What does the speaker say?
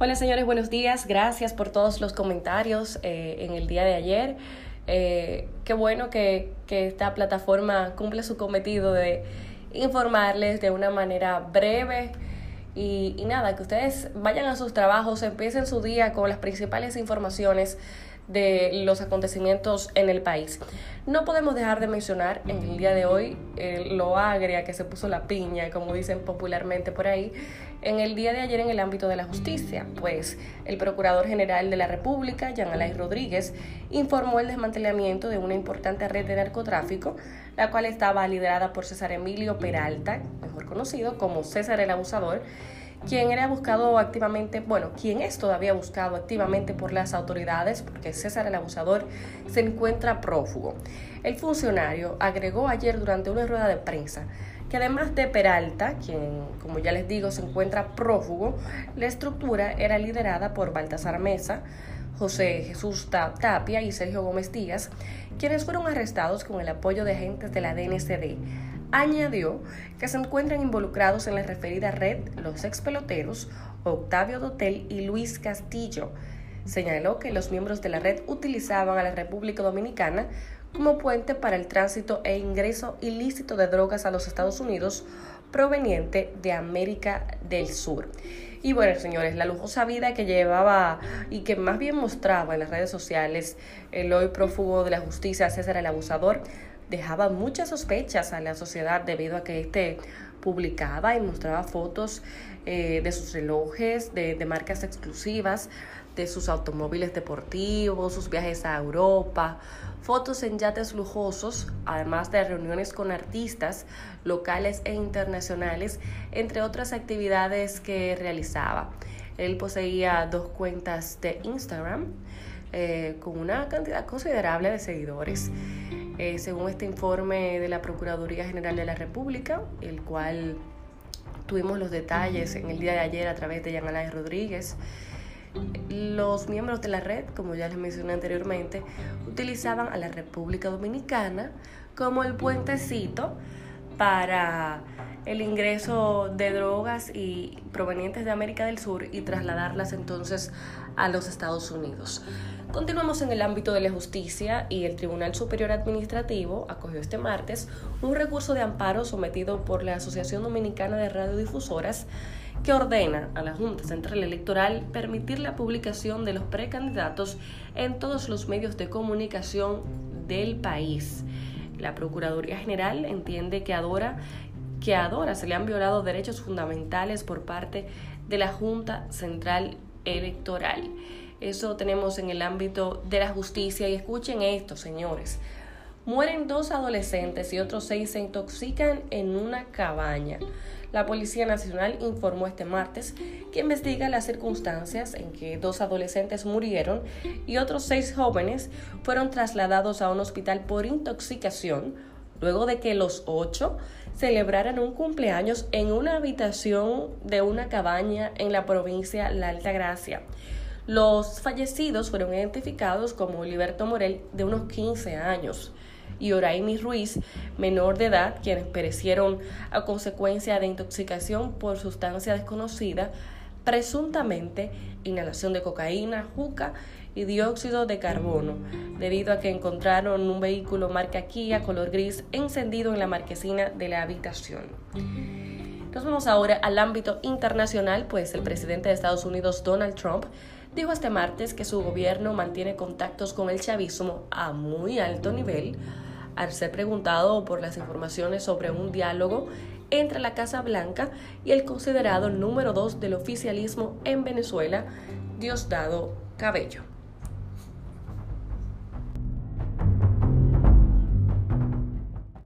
Hola señores, buenos días. Gracias por todos los comentarios eh, en el día de ayer. Eh, qué bueno que, esta plataforma cumple su cometido de informarles de una manera breve y, y nada, que ustedes vayan a sus trabajos, empiecen su día con las principales informaciones de los acontecimientos en el país. No podemos dejar de mencionar en el día de hoy lo agria que se puso la piña, como dicen popularmente por ahí, en el día de ayer en el ámbito de la justicia, pues el Procurador General de la República, Jean Alain Rodríguez, informó el desmantelamiento de una importante red de narcotráfico, la cual estaba liderada por César Emilio Peralta, mejor conocido como César el Abusador, quien era buscado activamente, bueno, quien es todavía buscado activamente por las autoridades, porque César el abusador se encuentra prófugo. El funcionario agregó ayer durante una rueda de prensa que además de Peralta, quien, como ya les digo, se encuentra prófugo, la estructura era liderada por Baltasar Mesa, José Jesús Tapia y Sergio Gómez Díaz, quienes fueron arrestados con el apoyo de agentes de la DNCD Añadió que se encuentran involucrados en la referida red los ex peloteros Octavio Dotel y Luis Castillo. Señaló que los miembros de la red utilizaban a la República Dominicana como puente para el tránsito e ingreso ilícito de drogas a los Estados Unidos proveniente de América del Sur. Y bueno, señores, la lujosa vida que llevaba y que más bien mostraba en las redes sociales el hoy prófugo de la justicia César el Abusador dejaba muchas sospechas a la sociedad debido a que este publicaba y mostraba fotos eh, de sus relojes, de, de, marcas exclusivas, de sus automóviles deportivos, sus viajes a Europa, fotos en yates lujosos, además de reuniones con artistas locales e internacionales, entre otras actividades que realizaba. Él poseía dos cuentas de Instagram eh, con una cantidad considerable de seguidores. Eh, según este informe de la Procuraduría General de la República, el cual tuvimos los detalles en el día de ayer a través de Alain Rodríguez, los miembros de la red, como ya les mencioné anteriormente, utilizaban a la República Dominicana como el puentecito para el ingreso de drogas y provenientes de América del Sur y trasladarlas entonces a los Estados Unidos. Continuamos en el ámbito de la justicia y el Tribunal Superior Administrativo acogió este martes un recurso de amparo sometido por la Asociación Dominicana de Radiodifusoras que ordena a la Junta Central Electoral permitir la publicación de los precandidatos en todos los medios de comunicación del país. La Procuraduría General entiende que adora que Adora se le han violado derechos fundamentales por parte de la Junta Central Electoral. Eso tenemos en el ámbito de la justicia y escuchen esto, señores. Mueren dos adolescentes y otros seis se intoxican en una cabaña. La Policía Nacional informó este martes que investiga las circunstancias en que dos adolescentes murieron y otros seis jóvenes fueron trasladados a un hospital por intoxicación luego de que los ocho celebraran un cumpleaños en una habitación de una cabaña en la provincia La Alta Gracia. Los fallecidos fueron identificados como Liberto Morel, de unos 15 años, y Oraimi Ruiz, menor de edad, quienes perecieron a consecuencia de intoxicación por sustancia desconocida, presuntamente inhalación de cocaína, juca y dióxido de carbono, debido a que encontraron un vehículo marca Kia color gris encendido en la marquesina de la habitación. Nos vamos ahora al ámbito internacional, pues el presidente de Estados Unidos, Donald Trump, dijo este martes que su gobierno mantiene contactos con el chavismo a muy alto nivel, al ser preguntado por las informaciones sobre un diálogo entre la Casa Blanca y el considerado número dos del oficialismo en Venezuela, Diosdado Cabello.